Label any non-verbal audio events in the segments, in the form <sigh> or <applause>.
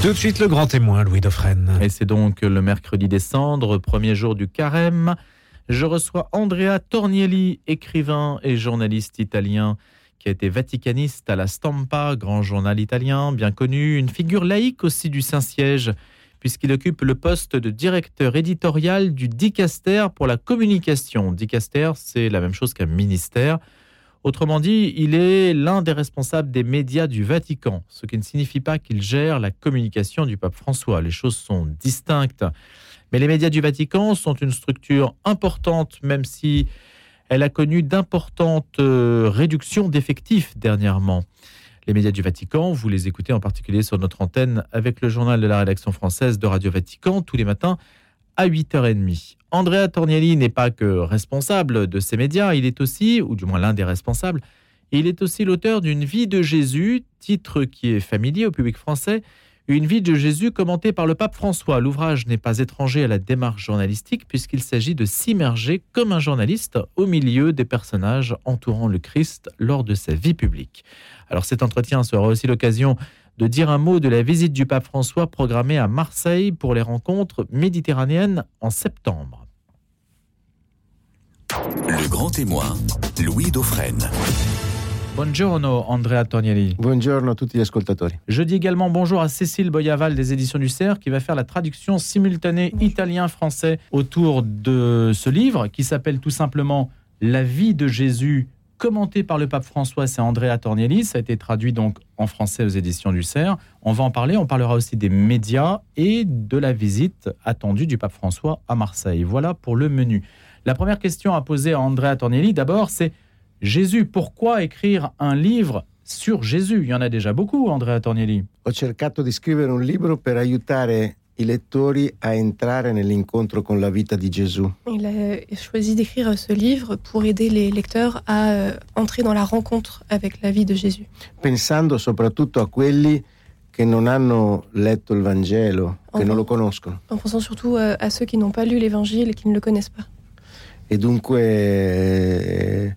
Tout de suite, le grand témoin, Louis Dauphren. Et c'est donc le mercredi des cendres, premier jour du carême. Je reçois Andrea Tornielli, écrivain et journaliste italien qui a été vaticaniste à la Stampa, grand journal italien bien connu, une figure laïque aussi du Saint-Siège, puisqu'il occupe le poste de directeur éditorial du Dicaster pour la communication. Dicaster, c'est la même chose qu'un ministère. Autrement dit, il est l'un des responsables des médias du Vatican, ce qui ne signifie pas qu'il gère la communication du pape François. Les choses sont distinctes. Mais les médias du Vatican sont une structure importante, même si elle a connu d'importantes euh, réductions d'effectifs dernièrement. Les médias du Vatican, vous les écoutez en particulier sur notre antenne avec le journal de la rédaction française de Radio Vatican tous les matins à 8h30. Andrea Tornielli n'est pas que responsable de ces médias, il est aussi, ou du moins l'un des responsables, il est aussi l'auteur d'une vie de Jésus, titre qui est familier au public français, une vie de Jésus commentée par le pape François. L'ouvrage n'est pas étranger à la démarche journalistique puisqu'il s'agit de s'immerger comme un journaliste au milieu des personnages entourant le Christ lors de sa vie publique. Alors cet entretien sera aussi l'occasion de dire un mot de la visite du pape François programmée à Marseille pour les rencontres méditerranéennes en septembre. Le grand témoin, Louis Dauphren. Buongiorno Andrea Tornielli. Buongiorno a tutti gli ascoltatori. Je dis également bonjour à Cécile Boyaval des éditions du Cerf qui va faire la traduction simultanée italien-français autour de ce livre qui s'appelle tout simplement La vie de Jésus commenté par le pape François, c'est Andrea Tornielli. Ça a été traduit donc en français aux éditions du Cerf. On va en parler. On parlera aussi des médias et de la visite attendue du pape François à Marseille. Voilà pour le menu. La première question à poser à Andrea Tornielli, d'abord, c'est Jésus. Pourquoi écrire un livre sur Jésus? Il y en a déjà beaucoup, Andrea Tornielli. Ho cercato di scrivere un libro per aiutare i lettori a entrare nell'incontro con la vita di Gesù. Il a choisi d'écrire ce livre pour aider les lecteurs à euh, entrer dans la rencontre avec la vie de Jésus. Pensando soprattutto a quelli che non hanno letto il Vangelo, che Oh. non lo conoscono. En pensant surtout euh, à ceux qui n'ont pas lu l'évangile et qui ne le connaissent pas. E dunque eh,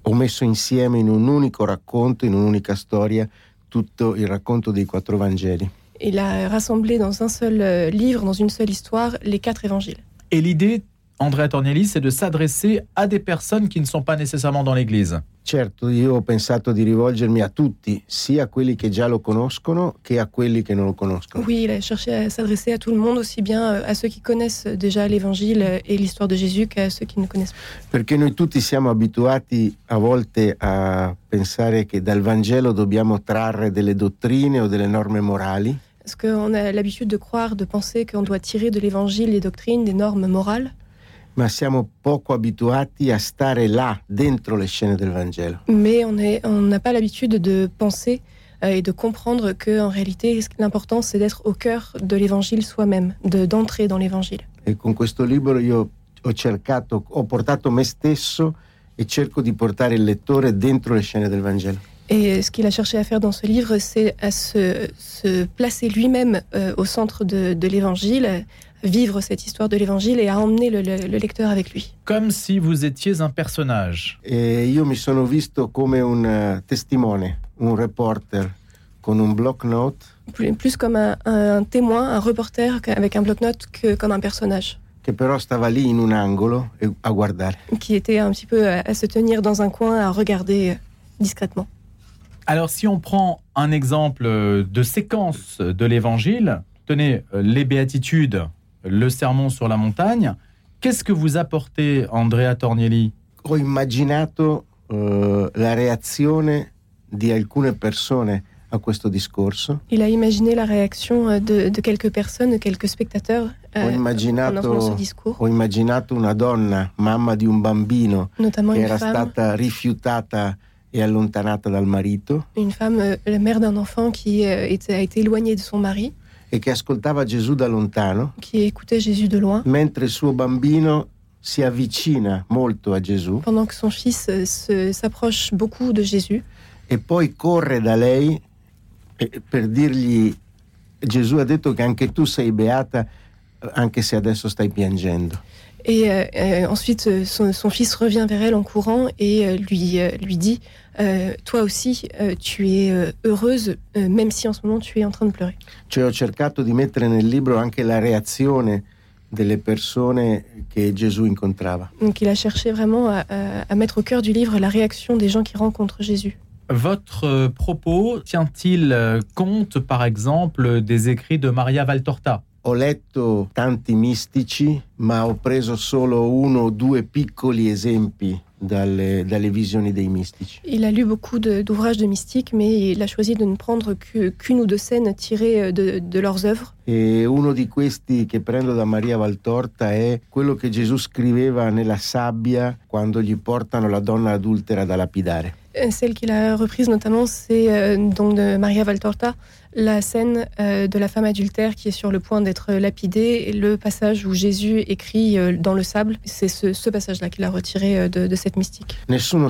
ho messo insieme in un unico racconto, in un'unica storia, tutto il racconto dei quattro Vangeli. Il a rassemblé dans un seul euh, livre, dans une seule histoire, les quatre évangiles. Et l'idée, Andrea Tornielli, c'est de s'adresser à des personnes qui ne sont pas nécessairement dans l'Église. Certo, io ho pensato di rivolgermi a tutti, sia a quelli che già lo conoscono che a quelli che non lo conoscono. Oui, il a cherché à s'adresser à tout le monde, aussi bien euh, à ceux qui connaissent déjà l'évangile euh, et l'histoire de Jésus qu'à ceux qui ne connaissent pas. Perché noi tutti siamo abituati a volte a pensare che dal Vangelo dobbiamo trarre delle dottrine o delle norme morali, Parce qu'on a l'habitude de croire, de penser qu'on doit tirer de l'évangile des doctrines, des normes morales, ma siamo poco abituati a stare là, dentro le scene del Vangelo. mais on n'a pas l'habitude de penser euh, et de comprendre qu'en réalité, l'important, c'est d'être au cœur de l'évangile soi-même, de- d'entrer dans l'évangile. E con questo libro io ho cercato, ho portato me stesso e cerco di portare il lettore dentro le scene del Vangelo. Et ce qu'il a cherché à faire dans ce livre, c'est à se, se placer lui-même euh, au centre de, de l'évangile, vivre cette histoire de l'évangile et à emmener le, le- le lecteur avec lui. Comme si vous étiez un personnage. E io mi sono visto come un eh, testimone, un reporter con un block note Plus, plus comme un, un témoin, un reporter avec un bloc-notes que comme un personnage, che però stava lì in un angolo e- a guardare. qui était un petit peu à, à se tenir dans un coin, à regarder euh, discrètement. Alors, si on prend un exemple euh, de séquence de l'évangile, tenez, euh, les béatitudes, le sermon sur la montagne, qu'est-ce que vous apportez, Andrea Tornielli? Ho immaginato eh, la reazione di alcune persone a questo discorso. Il a imaginé la réaction euh, de, de quelques personnes, de quelques spectateurs Ho en entendant ce immaginato, discours, ho immaginato una donna, mamma di un bambino, notamment che era femme. stata rifiutata e allontanata dal marito? Une femme, euh, la mère d'un enfant qui euh, était- a été éloignée de son mari, e che ascoltava Gesù da lontano, qui écoutait Jésus de loin, mentre il suo bambino si avvicina molto a Gesù. Pendant que son fils euh, s'approche beaucoup de Jésus. e poi corre da lei e- per dirgli Gesù ha detto che anche tu sei beata anche se adesso stai piangendo. Et euh, euh, ensuite, euh, son, son fils revient vers elle en courant et euh, lui, euh, lui dit euh, toi aussi, euh, tu es euh, heureuse, euh, même si en ce moment tu es en train de pleurer. Cioè ho cercato di mettere nel libro anche la reazione delle persone che Gesù incontrava. Donc il a cherché vraiment à, à- mettre au cœur du livre la réaction des gens qui rencontrent Jésus. Votre propos tient-il compte, par exemple, des écrits de Maria Valtorta? Ho letto tanti mistici, ma ho preso solo uno o due piccoli esempi dalle visioni dei mistici. Il a lu beaucoup de- d'ouvrages de, mystiques, mais il a choisi de ne prendre qu'une ou deux scènes tirées euh, de, de leurs œuvres. E uno di questi che prendo da Maria Valtorta è quello che Gesù scriveva nella sabbia quando gli portano la donna adultera da lapidare. Euh, Celle qu'il a reprise notamment, c'est euh, donc de Maria Valtorta, la scène euh, de la femme adultère qui est sur le point d'être lapidée, le passage où Jésus écrit dans le sable. C'est ce, passage-là qu'il a retiré de, cette mystique. Nessuno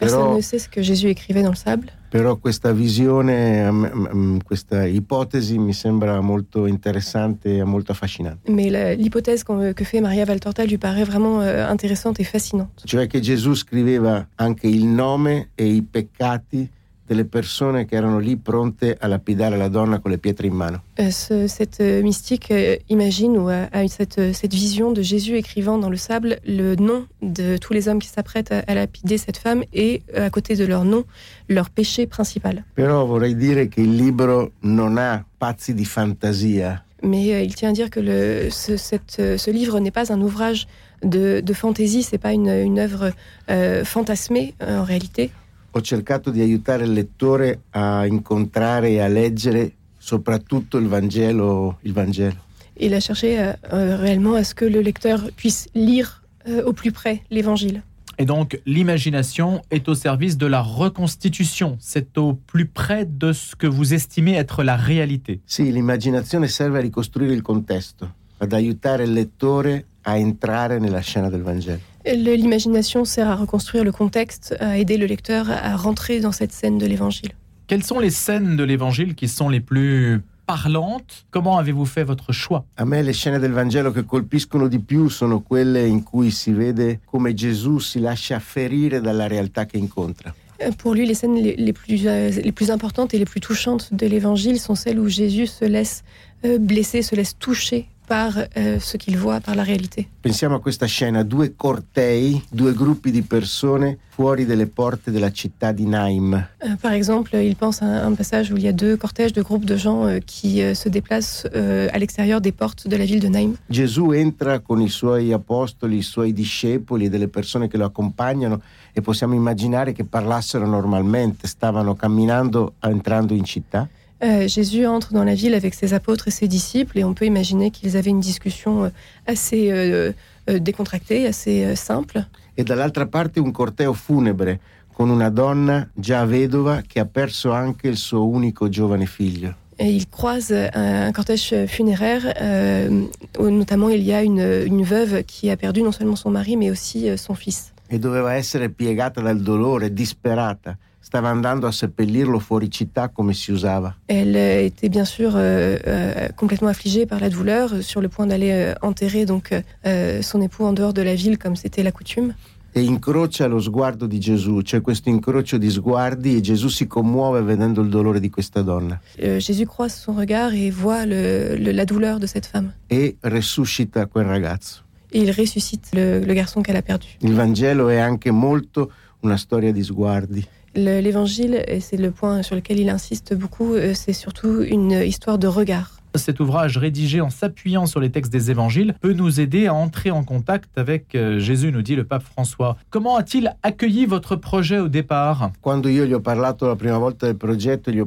Personne però, ne sait ce que Jésus écrivait dans le sable. però questa visione, a me- m- questa ipotesi mi sembra molto interessante e molto affascinante. Mais l'hypothèse qu'on- que fait Maria Valtorta lui paraît vraiment euh, intéressante et fascinante. Cioè che Gesù scriveva anche il nome e i peccati delle persone che erano lì pronte a lapidare la donna con le pietre in mano. Euh, ce- cette euh, mystique euh, imagine ou a, a cette, cette vision de Jésus écrivant dans le sable le nom de tous les hommes qui s'apprêtent à, à lapider cette femme et à côté de leur nom, leur péché principal. Però vorrei dire che il libro non ha pazzi di fantasia, Mais euh, il tient à dire que le, ce, cette, ce livre n'est pas un ouvrage de, de fantaisie, c'est pas une, une œuvre euh, fantasmée en réalité. Ho cercato di aiutare il lettore a incontrare e a leggere soprattutto il Vangelo, il Vangelo. Il a cherché euh, euh, réellement à ce que le lecteur puisse lire euh, au plus près l'Évangile. Et donc, l'imagination est au service de la reconstitution. C'est au plus près de ce que vous estimez être la réalité. Sì, l'immaginazione serve a ricostruire il contesto, ad aiutare il lettore a entrare nella scena del Vangelo. L'imagination sert à reconstruire le contexte, à aider le lecteur à rentrer dans cette scène de l'Évangile. Quelles sont les scènes de l'Évangile qui sont les plus parlantes? Comment avez-vous fait votre choix? A me le del Vangelo che colpiscono di più sono quelle in cui si vede come Gesù si lascia ferire dalla realtà che incontra. Euh, Pour lui, les scènes les, les plus, euh, les plus importantes et les plus touchantes de l'Évangile sont celles où Jésus se laisse euh, blesser, se laisse toucher par euh, ce qu'il voit, par la réalité. Pensiamo a questa scena, due cortei, due gruppi di persone fuori delle porte della città di Naim. Euh, par exemple, il pense à un passage où il y a deux cortèges de groupes de gens euh, qui euh, se déplacent euh, à l'extérieur des portes de la ville de Naïm. Gesù entra con i suoi apostoli, i suoi discepoli e delle persone che lo accompagnano e possiamo immaginare che parlassero normalmente, stavano camminando entrando in città. Euh, Jésus entre dans la ville avec ses apôtres et ses disciples et on peut imaginer qu'ils avaient une discussion euh, assez euh, euh, décontractée, assez euh, simple. e dall'altra parte un corteo funebre con una donna già vedova che ha perso anche il suo unico giovane figlio. Et ils croisent un, un cortège funéraire, euh, où notamment il y a une, une veuve qui a perdu non seulement son mari mais aussi son fils. E doveva essere piegata dal dolore, disperata. Stava andando a seppellirlo fuori città come si usava. Elle était bien sûr euh, euh, complètement affligée par la douleur, euh, sur le point d'aller euh, enterrer donc euh, son époux en dehors de la ville comme c'était la coutume. E incrocia lo sguardo di Gesù, c'è questo incrocio di sguardi e Gesù si commuove vedendo il dolore di questa donna Jésus croise son regard et voit le- le- la douleur de cette femme. e resuscita quel ragazzo. Et il ressuscite le, le garçon qu'elle a perdu. Il Vangelo è anche molto una storia di sguardi. Le- L'évangile, et c'est le point sur lequel il insiste beaucoup, euh, c'est surtout une histoire de regard. Cet ouvrage rédigé en s'appuyant sur les textes des évangiles peut nous aider à entrer en contact avec euh, Jésus, nous dit le pape François. Comment a-t-il accueilli votre projet au départ? Quando io gli ho parlato la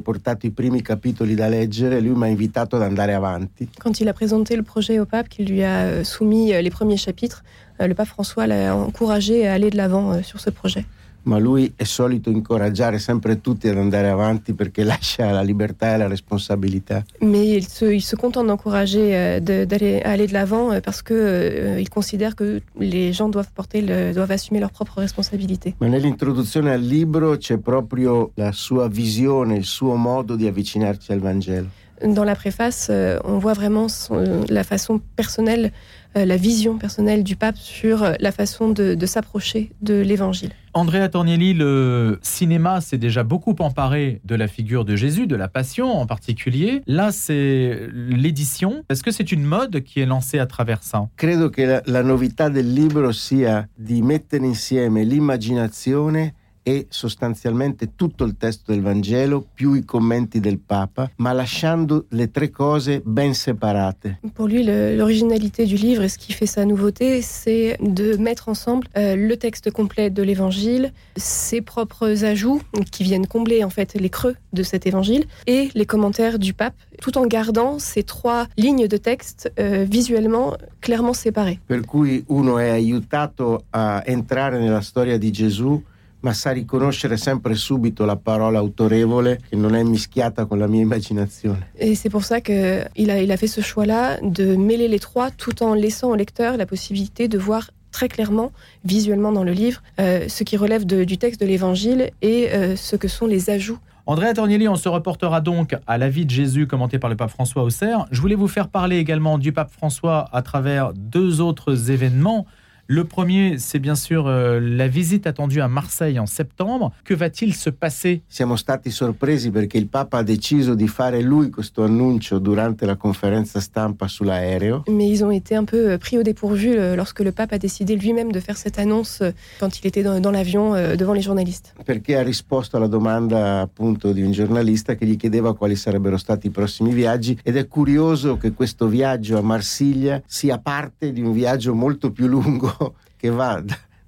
portato i primi capitoli da leggere, lui invitato ad andare avanti. Quand il a présenté le projet au pape, qu'il lui a euh, soumis euh, les premiers chapitres, euh, le pape François l'a encouragé à aller de l'avant euh, sur ce projet. Ma lui è solito incoraggiare sempre tutti ad andare avanti perché <laughs> lascia la libertà e la responsabilità. Mais il se, il se contente d'encourager euh, de- d'aller aller de l'avant euh, parce que euh, il considère que les gens doivent porter, le- doivent assumer leurs propres responsabilités. Ma nell'introduzione al libro c'è proprio la sua visione, il suo modo di avvicinarci al Vangelo. Dans la préface, euh, on voit vraiment son- la façon personnelle, la vision personnelle du pape sur euh, la façon de, de s'approcher de l'Évangile. Andrea Tornielli, le cinéma s'est déjà beaucoup emparé de la figure de Jésus, de la Passion en particulier. Là, c'est l'édition. Est-ce que c'est une mode qui est lancée à travers ça? Credo che la, la novità del libro sia di mettere insieme l'immaginazione e sostanzialmente tutto il testo del Vangelo più i commenti del Papa, ma lasciando le tre cose ben separate. Pour lui, l'originalité du livre et ce qui fait sa nouveauté, c'est de mettre ensemble euh, le texte complet de l'évangile, ses propres ajouts qui viennent combler en fait les creux de cet évangile et les commentaires du pape, tout en gardant ces trois lignes de texte euh, visuellement clairement séparées. Per cui uno è aiutato a entrare nella storia di Gesù, ma sa riconoscere sempre subito la parola autorevole che non è mischiata con la mia immaginazione. Et c'est pour ça qu'il a, il a fait ce choix-là de mêler les trois tout en laissant au lecteur la possibilité de voir très clairement, visuellement dans le livre, euh, ce qui relève de- du texte de l'évangile et euh, ce que sont les ajouts Andrea Tornielli, on se reportera donc à la vie de Jésus commenté par le pape François Auxerre. Je voulais vous faire parler également du pape François à travers deux autres événements. Le premier, c'est bien sûr euh, la visite attendue à Marseille en septembre. Que va-t-il se passer? Siamo stati sorpresi perché il Papa ha deciso di fare lui questo annuncio durante la conferenza stampa sull'aereo. Mais ils ont été un peu euh, pris au dépourvu euh, lorsque le pape a décidé lui-même de faire cette annonce euh, quand il était dans, dans l'avion euh, devant les journalistes. perché ha risposto alla domanda appunto di un giornalista che gli chiedeva quali sarebbero stati i prossimi viaggi ed è curioso che questo viaggio a Marsiglia sia parte di un viaggio molto più lungo <laughs> che va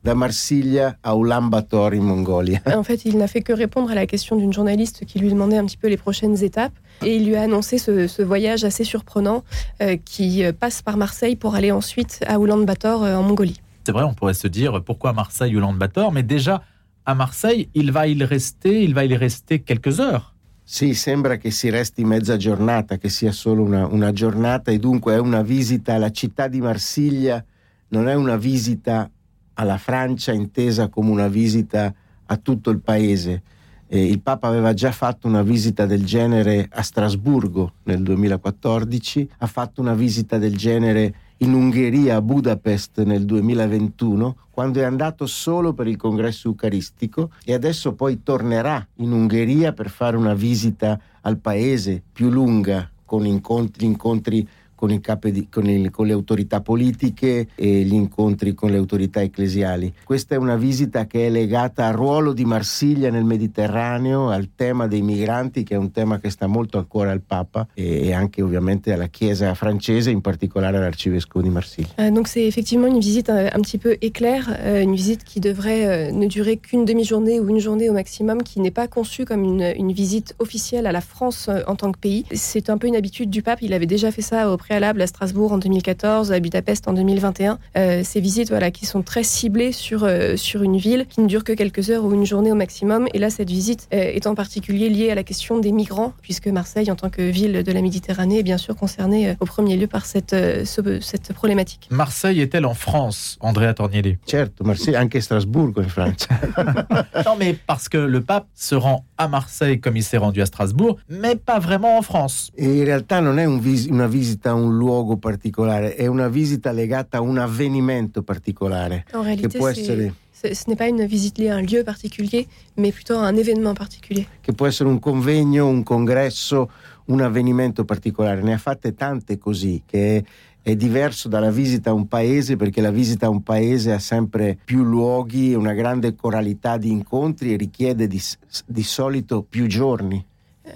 da Marsiglia a Ulaanbaatar in Mongolia. En fait, il n'a fait que répondre à la question d'une journaliste qui lui demandait un petit peu les prochaines étapes et il lui a annoncé ce, ce voyage assez surprenant euh, qui euh, passe par Marseille pour aller ensuite à Ulaanbaatar euh, en Mongolie. C'est vrai, on pourrait se dire pourquoi Marseille ou Bator, mais déjà à Marseille, il va y rester, il va y rester quelques heures. Sì, sembra che si resti mezza giornata, che sia solo una, una giornata e dunque è una visita alla città di Marsiglia, non è una visita alla Francia intesa come una visita a tutto il paese. Eh, il Papa aveva già fatto una visita del genere a Strasburgo nel 2014, ha fatto una visita del genere in Ungheria a Budapest nel 2021, quando è andato solo per il congresso eucaristico e adesso poi tornerà in Ungheria per fare una visita al paese più lunga con incontri, incontri con, di- con il- con le autorità politiche e gli incontri con le autorità ecclesiali. Questa è una visita che è legata al ruolo di Marsiglia nel Mediterraneo, al tema dei migranti, che è un tema che sta molto a cuore al Papa e, anche ovviamente alla Chiesa francese, in particolare all'Arcivescovo di Marsiglia. Euh, donc c'est effectivement une visite un, un petit peu éclair, euh, une visite qui devrait euh, ne durer qu'une demi-journée ou une journée au maximum, qui n'est pas conçue comme une, une visite officielle à la France euh, en tant que pays. C'est un peu une habitude du pape, il avait déjà fait ça au préalable à Strasbourg en 2014, à Budapest en 2021. Euh, ces visites voilà, qui sont très ciblées sur, euh, sur une ville, qui ne durent que quelques heures ou une journée au maximum. Et là, cette visite euh, est en particulier liée à la question des migrants, puisque Marseille, en tant que ville de la Méditerranée, est bien sûr concernée euh, au premier lieu par cette, euh, ce- cette problématique. Marseille est-elle en France, Andrea Tornielli? Certo, Marsiglia, anche Strasburgo in Francia. <laughs> Non, mais parce que le pape se rend à Marseille comme il s'est rendu à Strasbourg, mais pas vraiment en France. E in realtà non è un vis- una visita un luogo particolare, è una visita legata a un avvenimento particolare En che réalité, può essere, ce n'est pas une visite liée à un lieu particulier, mais plutôt à un événement particulier. che può essere un convegno, un congresso, un avvenimento particolare. Ne ha fatte tante così, che è, è diverso dalla visita a un paese perché la visita a un paese ha sempre più luoghi, una grande coralità di incontri e richiede di, di solito più giorni.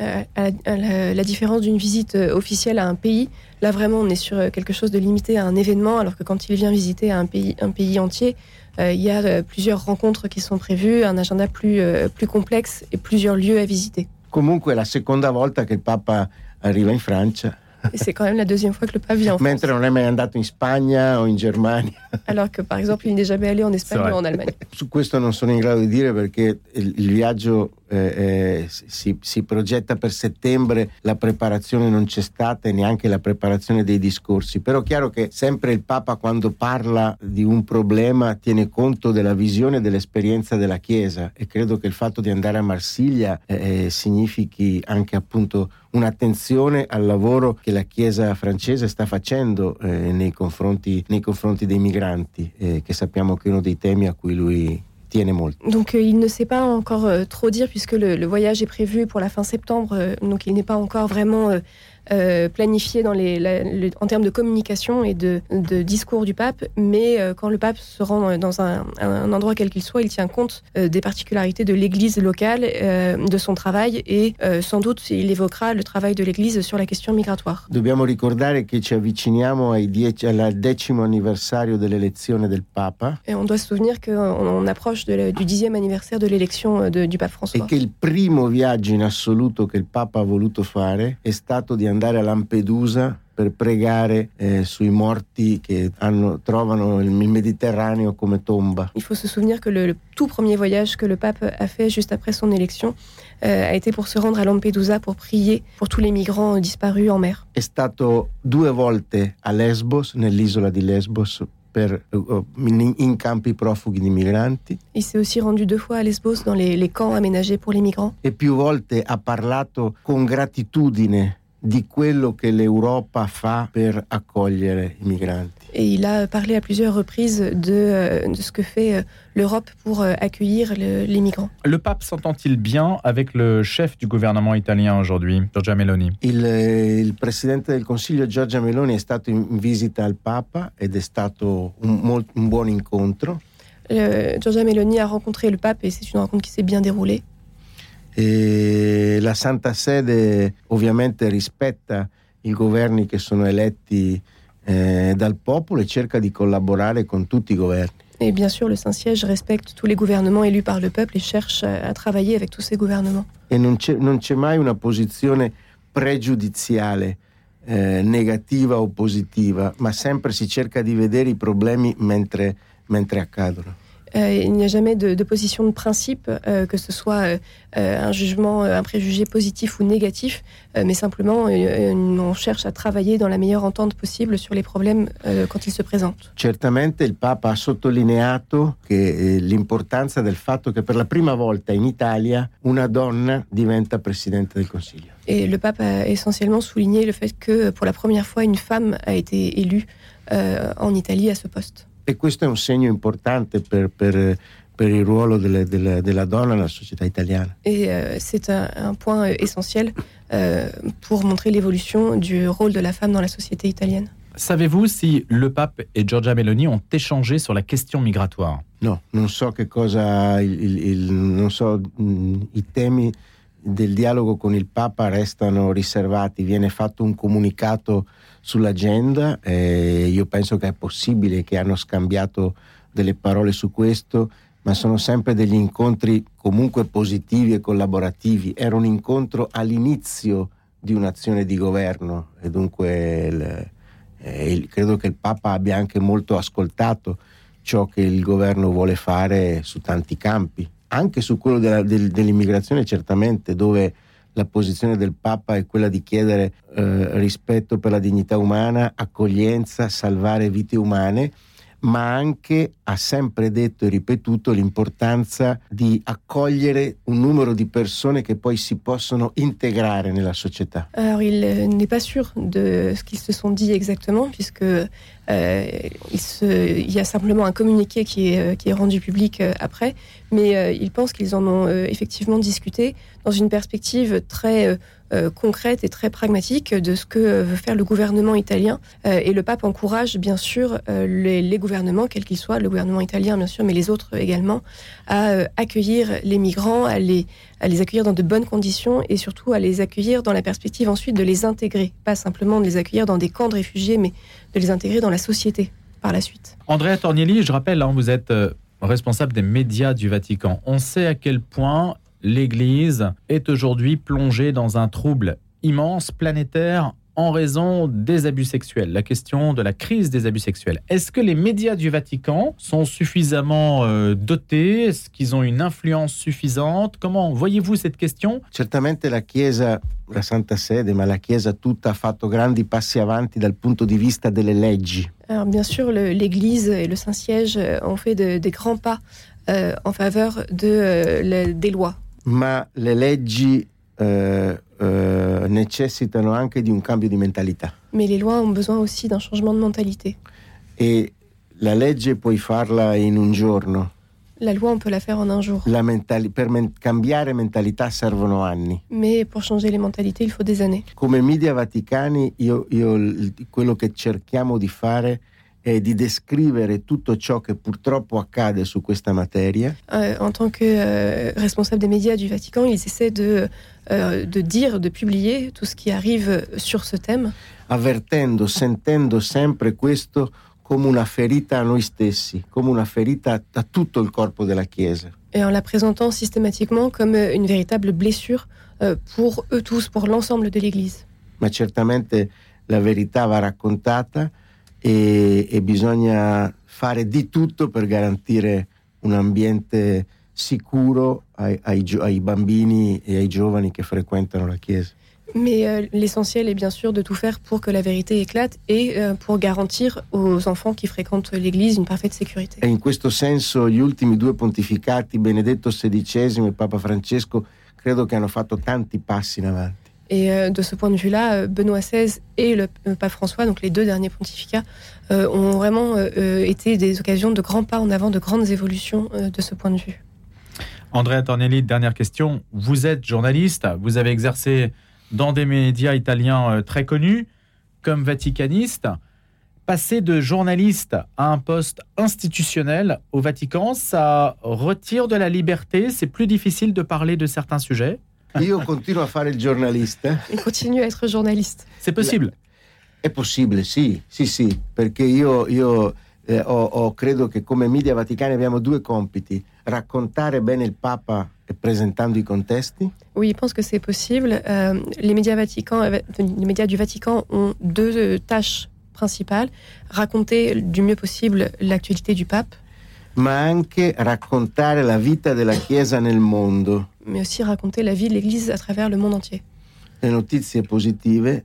À la, à la- la différence d'une visite euh, officielle à un pays, là vraiment on est sur euh, quelque chose de limité à un événement, alors que quand il vient visiter un pays, un pays entier, euh, il y a plusieurs rencontres qui sont prévues, un agenda plus, euh, plus complexe et plusieurs lieux à visiter. Comunque la seconda volta che il Papa arriva in Francia, Et c'est quand même la deuxième fois que le pape vient en France, mentre non è mai andato in Spagna o in Germania. alors que par exemple il n'est jamais allé en Espagne ou en Allemagne. Su questo non sono in grado di dire perché il viaggio eh, eh, si, si progetta per settembre, la preparazione non c'è stata e neanche la preparazione dei discorsi, però è chiaro che sempre il Papa quando parla di un problema tiene conto della visione e dell'esperienza della Chiesa. E credo che il fatto di andare a Marsiglia eh, eh, significhi anche appunto un'attenzione al lavoro che la Chiesa francese sta facendo eh, nei, confronti, nei confronti dei migranti, eh, che sappiamo che è uno dei temi a cui lui Donc euh, il ne sait pas encore euh, trop dire puisque le, le voyage est prévu pour la fin septembre, euh, donc il n'est pas encore vraiment euh, euh, planifié dans les, la- le- en termes de communication et de, de discours du pape. Mais euh, quand le pape se rend dans un, un endroit quel qu'il soit, il tient compte euh, des particularités de l'Église locale, euh, de son travail et euh, sans doute il évoquera le travail de l'Église sur la question migratoire. Dobbiamo ricordare che ci avviciniamo ai dieci- al decimo anniversario dell'elezione del Papa Et on doit se souvenir qu'on on approche de la- du dixième anniversaire de l'élection euh, du pape François. che il primo viaggio in assoluto che il Papa ha voluto fare è stato di andare a Lampedusa per pregare eh, sui morti che hanno- trovano il Mediterraneo come tomba. Il faut se souvenir que le, le tout premier voyage que le pape a fait juste après son élection euh, a été pour se rendre à Lampedusa pour prier pour tous les migrants disparus en mer. È stato due volte a Lesbos, nell'isola di Lesbos, per, eh, in, in campi profughi di migranti Il s'est aussi rendu deux fois à Lesbos dans les, les camps aménagés pour les migrants. e più volte ha parlato con gratitudine di quello che l'Europa fa per accogliere i migranti. Et il a parlé à plusieurs reprises de, euh, de ce que fait euh, l'Europe pour euh, accueillir le- les migrants. Le pape s'entend-il bien avec le chef du gouvernement italien aujourd'hui, Giorgia Meloni? Il, eh, il presidente del Consiglio Giorgia Meloni è stato in visita al Papa ed è stato un, un buon incontro. Giorgia Meloni a rencontré le pape et c'est une rencontre qui s'est bien déroulée. E la Santa Sede ovviamente rispetta i governi che sono eletti eh, dal popolo e cerca di collaborare con tutti i governi. Et bien sûr, le Saint-Siège respecte tous les gouvernements élus par le peuple et cherche à, à travailler avec tous ces gouvernements. E non c'è, non c'è mai una posizione pregiudiziale, eh, negativa o positiva, ma sempre si cerca di vedere i problemi mentre, mentre accadono. Euh, il n'y a jamais de, de position de principe, euh, que ce soit euh, un jugement, un préjugé positif ou négatif, mais simplement on cherche à travailler dans la meilleure entente possible sur les problèmes quand ils se présentent. Certamente il Papa ha sottolineato che, eh, l'importanza del fatto che per la prima volta in Italia una donna diventa Presidente del Consiglio. Et le pape a essentiellement souligné le fait que pour la première fois, une femme a été élue euh, en Italie à ce poste. E questo è un segno importante per, per- per il ruolo delle- delle- della donna nella società italiana. Et euh, c'est un, un point euh, essentiel euh, pour montrer l'évolution du rôle de la femme dans la société italienne. Savez-vous si le pape et Giorgia Meloni ont échangé sur la question migratoire? No, non so che cosa, il- il- il- non so, mh, i temi del dialogo con il Papa restano riservati, viene fatto un comunicato sull'agenda e io penso che è possibile che hanno scambiato delle parole su questo, ma sono sempre degli incontri comunque positivi e collaborativi. Era un incontro all'inizio di un'azione di governo e dunque il- eh, il- credo che il Papa abbia anche molto ascoltato ciò che il governo vuole fare su tanti campi, anche su quello della- del- dell'immigrazione certamente, dove la posizione del Papa è quella di chiedere eh, rispetto per la dignità umana, accoglienza, salvare vite umane, ma anche ha sempre detto e ripetuto l'importanza di accogliere un numero di persone che poi si possono integrare nella società. Alors, il euh, n'est pas sûr de ce qu'ils se sont dit exactement, puisque euh, il, y a simplement un communiqué qui est, euh, rendu public euh, après, mais euh, il pense qu'ils en ont effectivement discuté dans une perspective très concrète et très pragmatique de ce que veut faire le gouvernement italien. Et le pape encourage bien sûr les, gouvernements, quels qu'ils soient, le gouvernement italien bien sûr, mais les autres également, à accueillir les migrants, à les à les accueillir dans de bonnes conditions et surtout à les accueillir dans la perspective ensuite de les intégrer, pas simplement de les accueillir dans des camps de réfugiés, mais de les intégrer dans la société par la suite. Andrea Tornielli, je rappelle, hein, vous êtes euh, responsable des médias du Vatican. On sait à quel point l'Église est aujourd'hui plongée dans un trouble immense, planétaire, en raison des abus sexuels, la question de la crise des abus sexuels. Est-ce que les médias du Vatican sont suffisamment euh, dotés? Est-ce qu'ils ont une influence suffisante? Comment voyez-vous cette question? Certamente la Chiesa, la Santa Sede, ma la Chiesa tutta ha fatto grandi passi avanti dal punto di vista delle leggi. Alors bien sûr, l'Église et le Saint-Siège euh, ont fait de- des grands pas euh, en faveur de, euh, des lois. ma le leggi eh, necessitano anche di un cambio di mentalità Mais les lois ont besoin aussi d'un changement de mentalité. e la legge puoi farla in un giorno, La loi, on peut la faire en un jour. La mentali- per men- cambiare mentalità servono anni. Mais pour changer les mentalités, il faut des années. Come media vaticani, io, io quello che cerchiamo di fare è di descrivere tutto ciò che purtroppo accade su questa materia, Euh, en tant que euh, responsable des médias du Vatican, ils essaient de, euh, de dire, de publier tout ce qui arrive sur ce thème, avvertendo, sentendo sempre questo come una ferita a noi stessi, come una ferita a tutto il corpo della Chiesa. et en la présentant systématiquement comme une véritable blessure pour eux tous, pour l'ensemble de l'Église. Ma certamente la verità va raccontata e, e bisogna fare di tutto per garantire un ambiente sicuro ai, ai ai bambini e ai giovani che frequentano la Chiesa. Mais euh, l'essentiel est bien sûr de tout faire pour que la vérité éclate et euh, pour garantir aux enfants qui fréquentent l'Église une parfaite sécurité. E in questo senso gli ultimi due pontificati, Benedetto XVI e Papa Francesco, credo che hanno fatto tanti passi in avanti. Et euh, de ce point de vue-là, euh, Benoît XVI et le pape François, donc les deux derniers pontificats, euh, ont vraiment été des occasions de grands pas en avant, de grandes évolutions de ce point de vue. Andrea Tornelli, dernière question. Vous êtes journaliste, vous avez exercé dans des médias italiens très connus comme vaticaniste. Passer de journaliste à un poste institutionnel au Vatican, ça retire de la liberté, c'est plus difficile de parler de certains sujets. Io continuo a fare il giornalista. Il continue à être journaliste. C'est possible. È possibile, sì, sì, sì, perché io, io, eh, ho- ho- credo che come media vaticani abbiamo due compiti, raccontare bene il Papa e presentando i contesti Oui, il pense que c'est possible. Euh, les, médias Vatican, euh, les médias du Vatican ont deux euh, tâches principales. Raconter du mieux possible l'actualité du pape, ma anche raccontare la vita della Chiesa nel mondo, mais aussi raconter la vie de l'Église à travers le monde entier. le notizie positive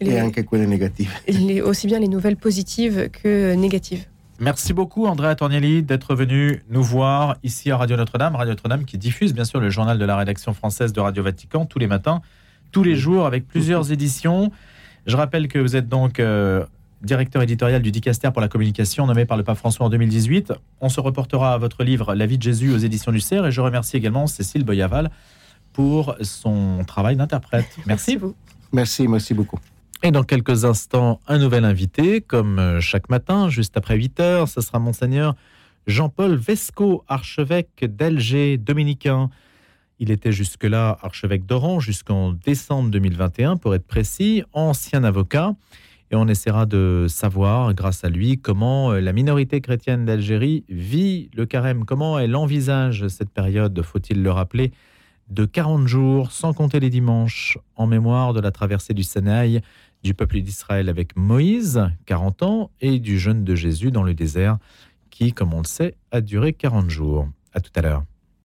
Les- anche quelle negative. <laughs> les- aussi bien les nouvelles positives que négatives. Merci beaucoup Andrea Tornielli d'être venu nous voir ici à Radio Notre-Dame. Radio Notre-Dame qui diffuse bien sûr le journal de la rédaction française de Radio Vatican tous les matins, tous les jours avec plusieurs éditions. Je rappelle que vous êtes donc euh, directeur éditorial du Dicaster pour la communication nommé par le pape François en 2018. On se reportera à votre livre La vie de Jésus aux éditions du CERF et je remercie également Cécile Boyaval pour son travail d'interprète. Merci. vous. Merci, merci beaucoup. Et dans quelques instants, un nouvel invité, comme euh, chaque matin, juste après 8 heures, ce sera Monseigneur Jean-Paul Vesco, archevêque d'Alger, dominicain. Il était jusque-là archevêque d'Oran jusqu'en décembre 2021, pour être précis, ancien avocat. Et on essaiera de savoir, grâce à lui, comment euh, la minorité chrétienne d'Algérie vit le carême, comment elle envisage cette période, faut-il le rappeler, de 40 jours, sans compter les dimanches, en mémoire de la traversée du Sinaï du peuple d'Israël avec Moïse, 40 ans, et du jeûne de Jésus dans le désert, qui, comme on le sait, a duré 40 jours. À tout à l'heure.